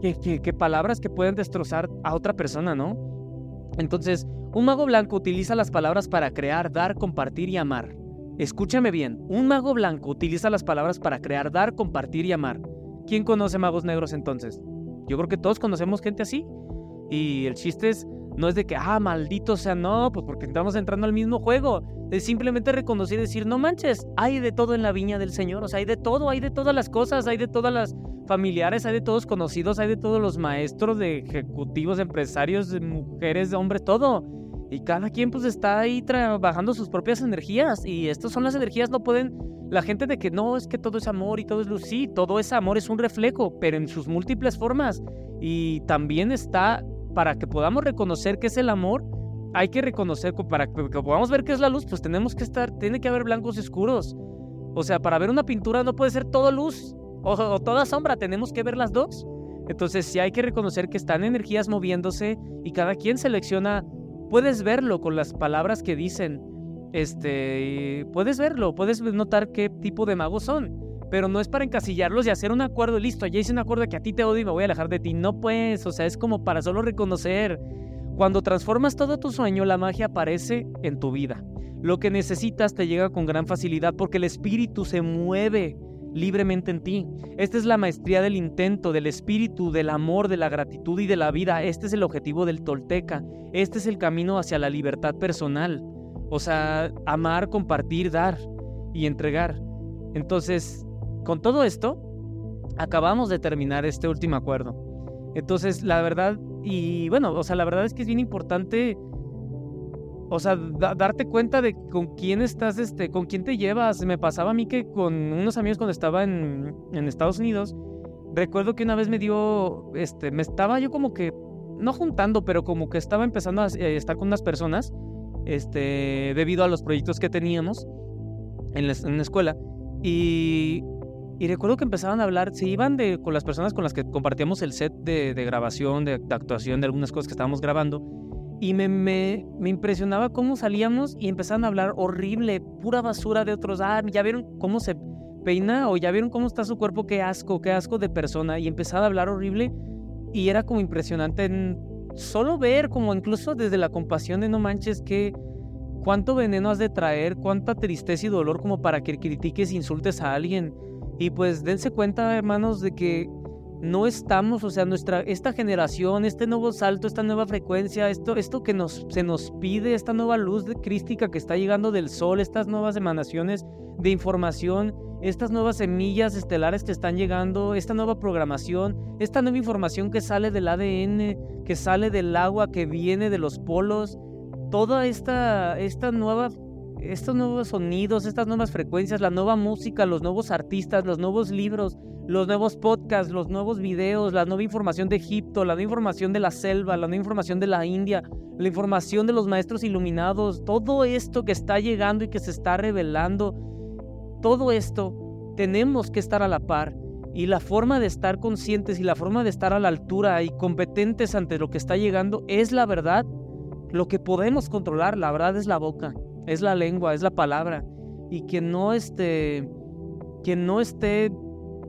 que, que, palabras que pueden destrozar a otra persona, ¿no? Entonces, un mago blanco utiliza las palabras para crear, dar, compartir y amar. Escúchame bien, un mago blanco utiliza las palabras para crear, dar, compartir y amar. ¿Quién conoce magos negros entonces? Yo creo que todos conocemos gente así. Y el chiste es no es de que, ah, maldito sea, no, pues porque estamos entrando al mismo juego. Es simplemente reconocer y decir, no manches, hay de todo en la viña del Señor. O sea, hay de todo, hay de todas las cosas, hay de todas las familiares, hay de todos conocidos, hay de todos los maestros, de ejecutivos, empresarios, de mujeres, de hombres, todo. Y cada quien pues está ahí trabajando sus propias energías. Y estas son las energías, no pueden... La gente de que no, es que todo es amor y todo es luz. Sí, todo es amor, es un reflejo, pero en sus múltiples formas. Y también está para que podamos reconocer qué es el amor, hay que reconocer, para que podamos ver qué es la luz, pues tenemos que estar, tiene que haber blancos y oscuros. O sea, para ver una pintura no puede ser todo luz o, toda sombra, tenemos que ver las dos. Entonces sí hay que reconocer que están energías moviéndose y cada quien selecciona, puedes verlo con las palabras que dicen, este, puedes verlo, puedes notar qué tipo de magos son pero no es para encasillarlos y hacer un acuerdo, listo, ya hice un acuerdo que a ti te odio y me voy a alejar de ti. No pues, o sea, es como para solo reconocer. Cuando transformas todo tu sueño, la magia aparece en tu vida. Lo que necesitas te llega con gran facilidad porque el espíritu se mueve libremente en ti. Esta es la maestría del intento, del espíritu, del amor, de la gratitud y de la vida. Este es el objetivo del tolteca. Este es el camino hacia la libertad personal. O sea, amar, compartir, dar y entregar. Entonces, con todo esto, acabamos de terminar este último acuerdo. Entonces, la verdad, y bueno, o sea, la verdad es que es bien importante, o sea, darte cuenta de con quién estás, este, con quién te llevas. Me pasaba a mí que con unos amigos cuando estaba en, Estados Unidos, recuerdo que una vez me dio, este, me estaba yo como que, no juntando, pero como que estaba empezando a eh, estar con unas personas, este, debido a los proyectos que teníamos en la, en la escuela. Y y recuerdo que empezaban a hablar, se iban de, con las personas con las que compartíamos el set de, grabación, de, actuación, de algunas cosas que estábamos grabando. Y me, me, me, impresionaba cómo salíamos y empezaban a hablar horrible, pura basura de otros. Ah, ya vieron cómo se peina o ya vieron cómo está su cuerpo, qué asco, qué asco de persona. Y empezaba a hablar horrible y era como impresionante en solo ver, como incluso desde la compasión de no manches, que cuánto veneno has de traer, cuánta tristeza y dolor como para que critiques e insultes a alguien. Y pues dense cuenta, hermanos, de que no estamos, o sea, nuestra, esta generación, este nuevo salto, esta nueva frecuencia, esto, esto que nos, se nos pide, esta nueva luz crística que está llegando del sol, estas nuevas emanaciones de información, estas nuevas semillas estelares que están llegando, esta nueva programación, esta nueva información que sale del ADN, que sale del agua, que viene de los polos, toda esta, esta nueva estos nuevos sonidos, estas nuevas frecuencias, la nueva música, los nuevos artistas, los nuevos libros, los nuevos podcasts, los nuevos videos, la nueva información de Egipto, la nueva información de la selva, la nueva información de la India, la información de los maestros iluminados, todo esto que está llegando y que se está revelando, todo esto tenemos que estar a la par. Y la forma de estar conscientes y la forma de estar a la altura y competentes ante lo que está llegando es la verdad. Lo que podemos controlar, la verdad es la boca es la lengua, es la palabra. Y quien no esté, no esté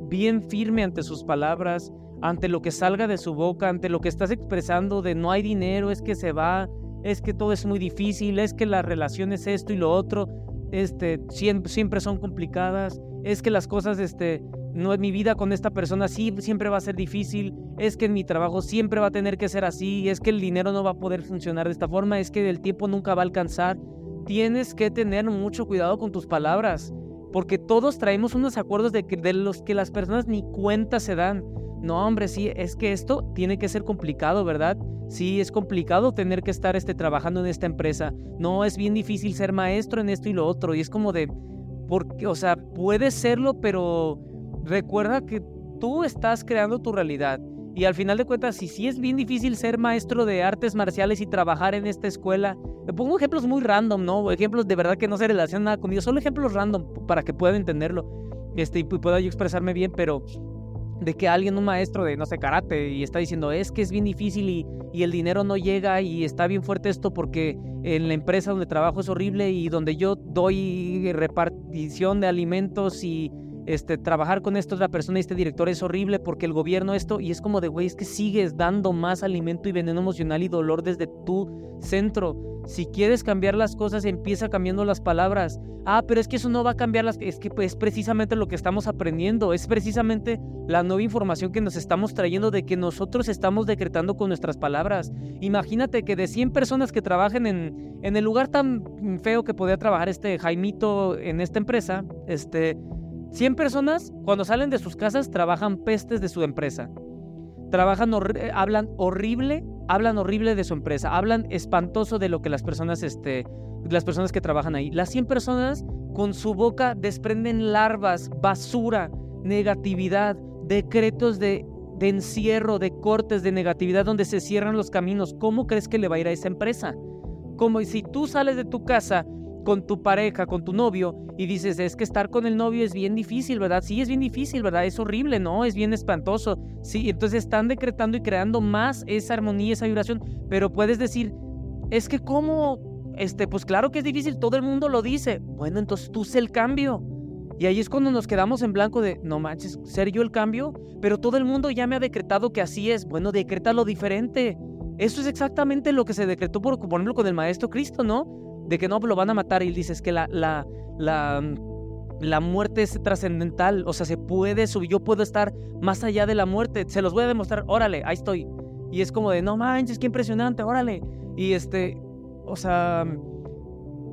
bien firme ante sus palabras, ante lo que salga de su boca, ante lo que estás expresando de no hay dinero, es que se va, es que todo es muy difícil, es que la relación es esto y lo otro, este, siempre, siempre son complicadas, es que las cosas, este, no es mi vida con esta persona sí, siempre va a ser difícil, es que en mi trabajo siempre va a tener que ser así, es que el dinero no va a poder funcionar de esta forma, es que el tiempo nunca va a alcanzar tienes que tener mucho cuidado con tus palabras, porque todos traemos unos acuerdos de, de los que las personas ni cuenta se dan. No, hombre, sí, es que esto tiene que ser complicado, ¿verdad? Sí, es complicado tener que estar este, trabajando en esta empresa. No, es bien difícil ser maestro en esto y lo otro. Y es como de, porque, o sea, puedes serlo, pero recuerda que tú estás creando tu realidad. Y al final de cuentas, si sí es bien difícil ser maestro de artes marciales y trabajar en esta escuela, me pongo ejemplos muy random, ¿no? Ejemplos de verdad que no se relacionan nada conmigo, solo ejemplos random para que puedan entenderlo este, y pueda yo expresarme bien, pero de que alguien, un maestro de, no sé, karate, y está diciendo, es que es bien difícil y, y, el dinero no llega y está bien fuerte esto porque en la empresa donde trabajo es horrible y donde yo doy repartición de alimentos y este, trabajar con esta otra persona y este director es horrible porque el gobierno esto, y es como de, güey, es que sigues dando más alimento y veneno emocional y dolor desde tu centro. Si quieres cambiar las cosas, empieza cambiando las palabras. Ah, pero es que eso no va a cambiar las... Es que es precisamente lo que estamos aprendiendo, es precisamente la nueva información que nos estamos trayendo de que nosotros estamos decretando con nuestras palabras. Imagínate que de 100 personas que trabajen en, en el lugar tan feo que podía trabajar este Jaimito en esta empresa, este 100 personas, cuando salen de sus casas, trabajan pestes de su empresa. Trabajan, eh, hablan horrible, hablan horrible de su empresa, hablan espantoso de lo que las personas, este, las personas que trabajan ahí. Las 100 personas con su boca desprenden larvas, basura, negatividad, decretos de, de encierro, de cortes, de negatividad donde se cierran los caminos. ¿Cómo crees que le va a ir a esa empresa? Como si tú sales de tu casa con tu pareja, con tu novio, y dices, es que estar con el novio es bien difícil, ¿verdad? Sí, es bien difícil, ¿verdad? Es horrible, ¿no? Es bien espantoso. Sí, entonces están decretando y creando más esa armonía, esa vibración, pero puedes decir, es que cómo, este, pues claro que es difícil, todo el mundo lo dice. Bueno, entonces tú sé el cambio. Y ahí es cuando nos quedamos en blanco de, no manches, ¿ser yo el cambio? Pero todo el mundo ya me ha decretado que así es. Bueno, decreta lo diferente. Eso es exactamente lo que se decretó, por, por ejemplo, con el Maestro Cristo, ¿no? De que no, lo van a matar. Y él dice, es que la, la, la, la muerte es trascendental, o sea, se puede subir, yo puedo estar más allá de la muerte, se los voy a demostrar, órale, ahí estoy. Y es como de, no manches, qué impresionante, órale. Y este, o sea,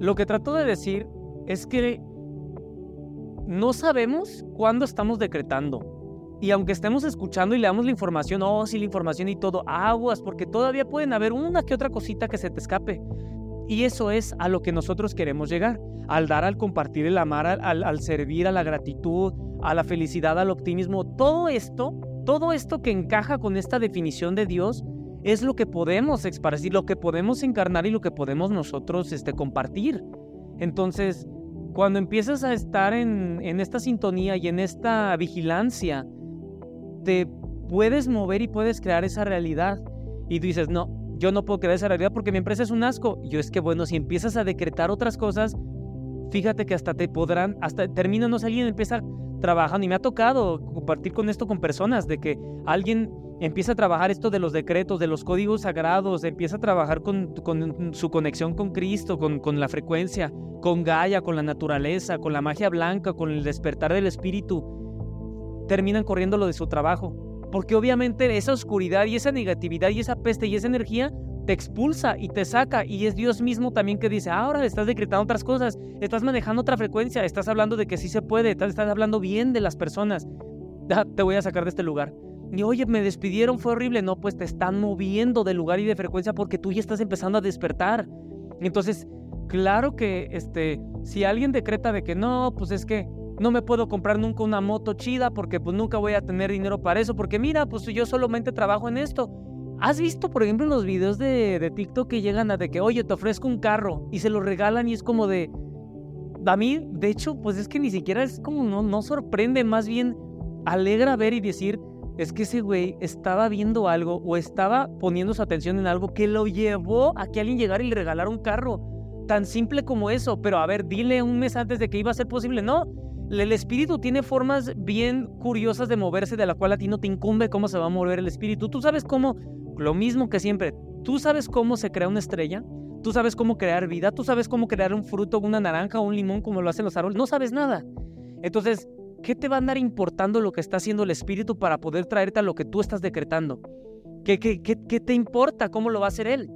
lo que trato de decir es que no sabemos cuándo estamos decretando. Y aunque estemos escuchando y leamos la información, oh, sí, la información y todo, aguas, porque todavía pueden haber una que otra cosita que se te escape. Y eso es a lo que nosotros queremos llegar, al dar, al compartir, el amar, al, servir, a la gratitud, a la felicidad, al optimismo. Todo esto, todo esto que encaja con esta definición de Dios, es lo que podemos esparcir, lo que podemos encarnar y lo que podemos nosotros este, compartir. Entonces, cuando empiezas a estar en, en esta sintonía y en esta vigilancia, te puedes mover y puedes crear esa realidad. Y tú dices, no, yo no puedo crear esa realidad porque mi empresa es un asco. Yo es que, bueno, si empiezas a decretar otras cosas, fíjate que hasta te podrán, hasta termina no alguien empieza trabajando. Y me ha tocado compartir con esto con personas, de que alguien empieza a trabajar esto de los decretos, de los códigos sagrados, empieza a trabajar con, con su conexión con Cristo, con, con la frecuencia, con Gaia, con la naturaleza, con la magia blanca, con el despertar del espíritu. Terminan corriendo lo de su trabajo porque obviamente esa oscuridad y esa negatividad y esa peste y esa energía te expulsa y te saca. Y es Dios mismo también que dice, ahora estás decretando otras cosas, estás manejando otra frecuencia, estás hablando de que sí se puede, estás, hablando bien de las personas. te voy a sacar de este lugar. Y oye, me despidieron, fue horrible. No, pues te están moviendo de lugar y de frecuencia porque tú ya estás empezando a despertar. Entonces, claro que este, si alguien decreta de que no, pues es que no me puedo comprar nunca una moto chida porque pues nunca voy a tener dinero para eso, porque mira, pues yo solamente trabajo en esto. ¿Has visto, por ejemplo, en los videos de, TikTok que llegan a de que, oye, te ofrezco un carro y se lo regalan y es como de... A mí, de hecho, pues es que ni siquiera es como, no, no sorprende, más bien alegra ver y decir, es que ese güey estaba viendo algo o estaba poniendo su atención en algo que lo llevó a que alguien llegara y le regalara un carro. Tan simple como eso, pero a ver, dile un mes antes de que iba a ser posible. No, el espíritu tiene formas bien curiosas de moverse, de la cual a ti no te incumbe cómo se va a mover el espíritu. Tú sabes cómo, lo mismo que siempre, tú sabes cómo se crea una estrella, tú sabes cómo crear vida, tú sabes cómo crear un fruto, una naranja un limón como lo hacen los árboles, no sabes nada. Entonces, ¿qué te va a andar importando lo que está haciendo el espíritu para poder traerte a lo que tú estás decretando? ¿Qué, qué, qué, qué te importa cómo lo va a hacer él?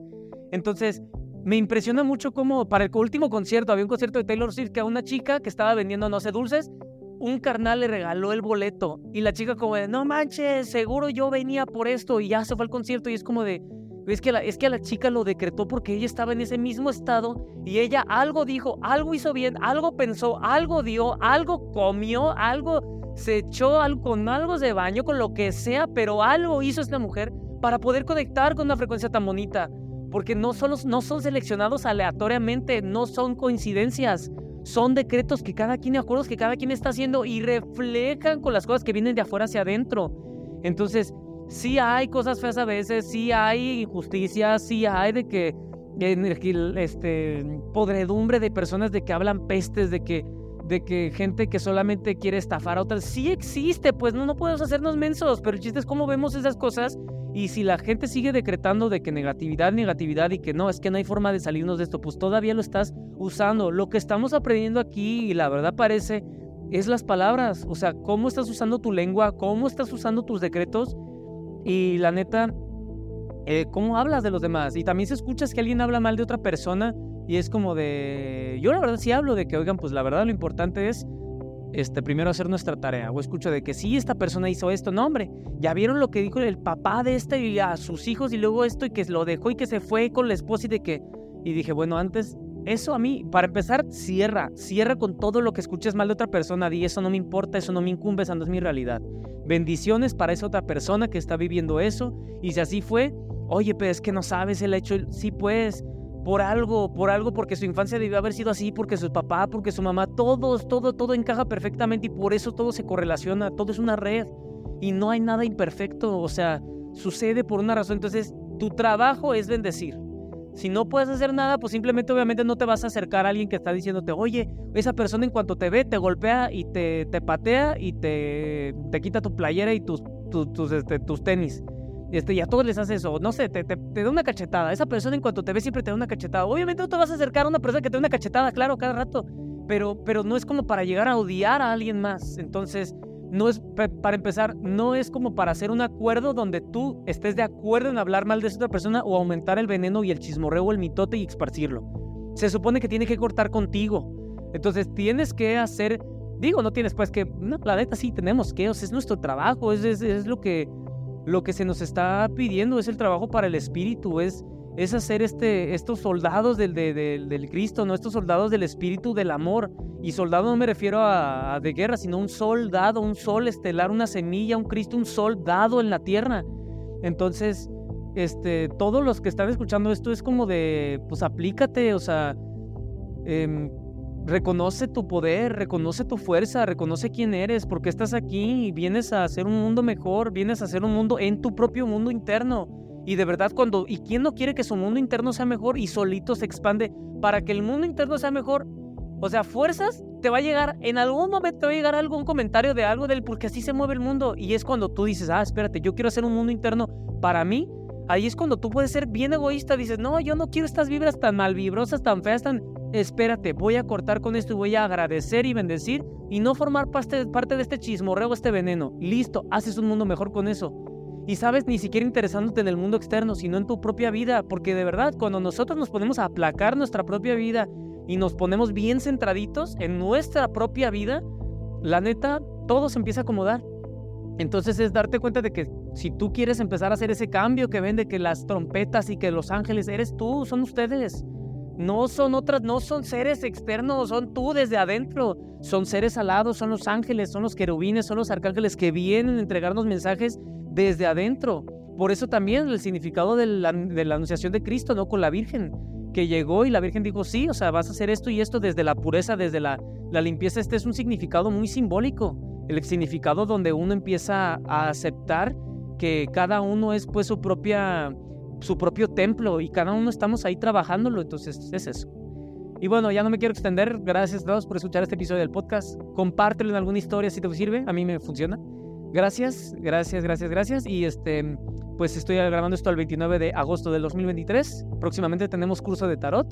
Entonces, me impresiona mucho cómo para el último concierto, había un concierto de Taylor Swift que a una chica que estaba vendiendo, no sé, dulces, un carnal le regaló el boleto y la chica como de, no manches, seguro yo venía por esto y ya se fue al concierto y es como de, es que, es que a la chica lo decretó porque ella estaba en ese mismo estado y ella algo dijo, algo hizo bien, algo pensó, algo dio, algo comió, algo se echó algo, con algo de baño, con lo que sea, pero algo hizo esta mujer para poder conectar con una frecuencia tan bonita. Porque no, solo, no son seleccionados aleatoriamente, no son coincidencias, son decretos que cada quien, acuerdos que cada quien está haciendo y reflejan con las cosas que vienen de afuera hacia adentro. Entonces, sí hay cosas feas a veces, sí hay injusticias, sí hay de que, este, podredumbre de personas de que hablan pestes, de que, de que gente que solamente quiere estafar a otras. Sí existe, pues no, no podemos hacernos mensos, pero el chiste es cómo vemos esas cosas y si la gente sigue decretando de que negatividad, negatividad y que no, es que no hay forma de salirnos de esto, pues todavía lo estás usando. Lo que estamos aprendiendo aquí, y la verdad parece, es las palabras. O sea, cómo estás usando tu lengua, cómo estás usando tus decretos y la neta, eh, cómo hablas de los demás. Y también si escuchas que alguien habla mal de otra persona y es como de, yo la verdad sí hablo de que, oigan, pues la verdad lo importante es este, primero hacer nuestra tarea. O escucho de que sí, esta persona hizo esto. No, hombre, ya vieron lo que dijo el papá de este y a sus hijos y luego esto y que lo dejó y que se fue con la esposa y de que... Y dije, bueno, antes, eso a mí, para empezar, cierra, cierra con todo lo que escuches mal de otra persona. Y eso no me importa, eso no me incumbe, esa no es mi realidad. Bendiciones para esa otra persona que está viviendo eso. Y si así fue, oye, pero es que no sabes el hecho, sí pues, por algo, por algo, porque su infancia debió haber sido así, porque su papá, porque su mamá, todos, todo, todo encaja perfectamente y por eso todo se correlaciona, todo es una red y no hay nada imperfecto, o sea, sucede por una razón. Entonces, tu trabajo es bendecir. Si no puedes hacer nada, pues simplemente obviamente no te vas a acercar a alguien que está diciéndote, oye, esa persona en cuanto te ve, te golpea y te, te patea y te, te quita tu playera y tus, tus, tus, este, tus tenis. Este, y a todos les hace eso, no sé, te, te, da una cachetada. Esa persona en cuanto te ve siempre te da una cachetada. Obviamente no te vas a acercar a una persona que te da una cachetada, claro, cada rato, pero, pero no es como para llegar a odiar a alguien más. Entonces, no es, para empezar, no es como para hacer un acuerdo donde tú estés de acuerdo en hablar mal de esa otra persona o aumentar el veneno y el chismorreo o el mitote y esparcirlo. Se supone que tiene que cortar contigo. Entonces, tienes que hacer, digo, no tienes pues que, no, la neta sí tenemos que, o sea, es nuestro trabajo, es, es, es lo que lo que se nos está pidiendo es el trabajo para el espíritu, es, es hacer este, estos soldados del, del, Cristo, no estos soldados del espíritu del amor. Y soldado no me refiero a, de guerra, sino un soldado, un sol estelar, una semilla, un Cristo, un soldado en la tierra. Entonces, este, todos los que están escuchando esto es como de, pues aplícate, o sea, eh, Reconoce tu poder, reconoce tu fuerza, reconoce quién eres, porque estás aquí y vienes a hacer un mundo mejor, vienes a hacer un mundo en tu propio mundo interno. Y de verdad, cuando, ¿y quién no quiere que su mundo interno sea mejor y solito se expande para que el mundo interno sea mejor? O sea, fuerzas, te va a llegar, en algún momento te va a llegar algún comentario de algo del porque así se mueve el mundo. Y es cuando tú dices, ah, espérate, yo quiero hacer un mundo interno para mí. Ahí es cuando tú puedes ser bien egoísta, dices, no, yo no quiero estas vibras tan malvibrosas, tan feas, tan espérate, voy a cortar con esto y voy a agradecer y bendecir y no formar parte, de este chismorreo, este veneno. Listo, haces un mundo mejor con eso. Y sabes, ni siquiera interesándote en el mundo externo, sino en tu propia vida, porque de verdad, cuando nosotros nos ponemos a aplacar nuestra propia vida y nos ponemos bien centraditos en nuestra propia vida, la neta, todo se empieza a acomodar. Entonces es darte cuenta de que si tú quieres empezar a hacer ese cambio que ven de que las trompetas y que los ángeles eres tú, son ustedes. No son otras, no son seres externos, son tú desde adentro. Son seres alados, son los ángeles, son los querubines, son los arcángeles que vienen a entregarnos mensajes desde adentro. Por eso también el significado de la, anunciación de Cristo, ¿no? Con la Virgen, que llegó y la Virgen dijo, sí, o sea, vas a hacer esto y esto desde la pureza, desde la, la limpieza. Este es un significado muy simbólico. El significado donde uno empieza a aceptar que cada uno es pues su propia su propio templo y cada uno estamos ahí trabajándolo, entonces es eso. Y bueno, ya no me quiero extender, gracias a todos por escuchar este episodio del podcast, compártelo en alguna historia si te sirve, a mí me funciona. Gracias, gracias, gracias, gracias y este pues estoy grabando esto el 29 de agosto del 2023. Próximamente tenemos curso de tarot.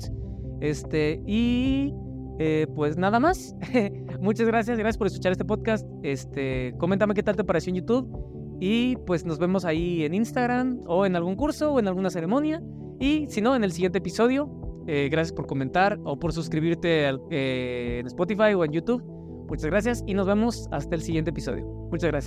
Este, y eh, pues nada más. <laughs> Muchas gracias, gracias por escuchar este podcast. Este, coméntame qué tal te pareció en YouTube y pues nos vemos ahí en Instagram o en algún curso o en alguna ceremonia. Y si no, en el siguiente episodio. Eh, gracias por comentar o por suscribirte al- eh, en Spotify o en YouTube. Muchas gracias y nos vemos hasta el siguiente episodio. Muchas gracias.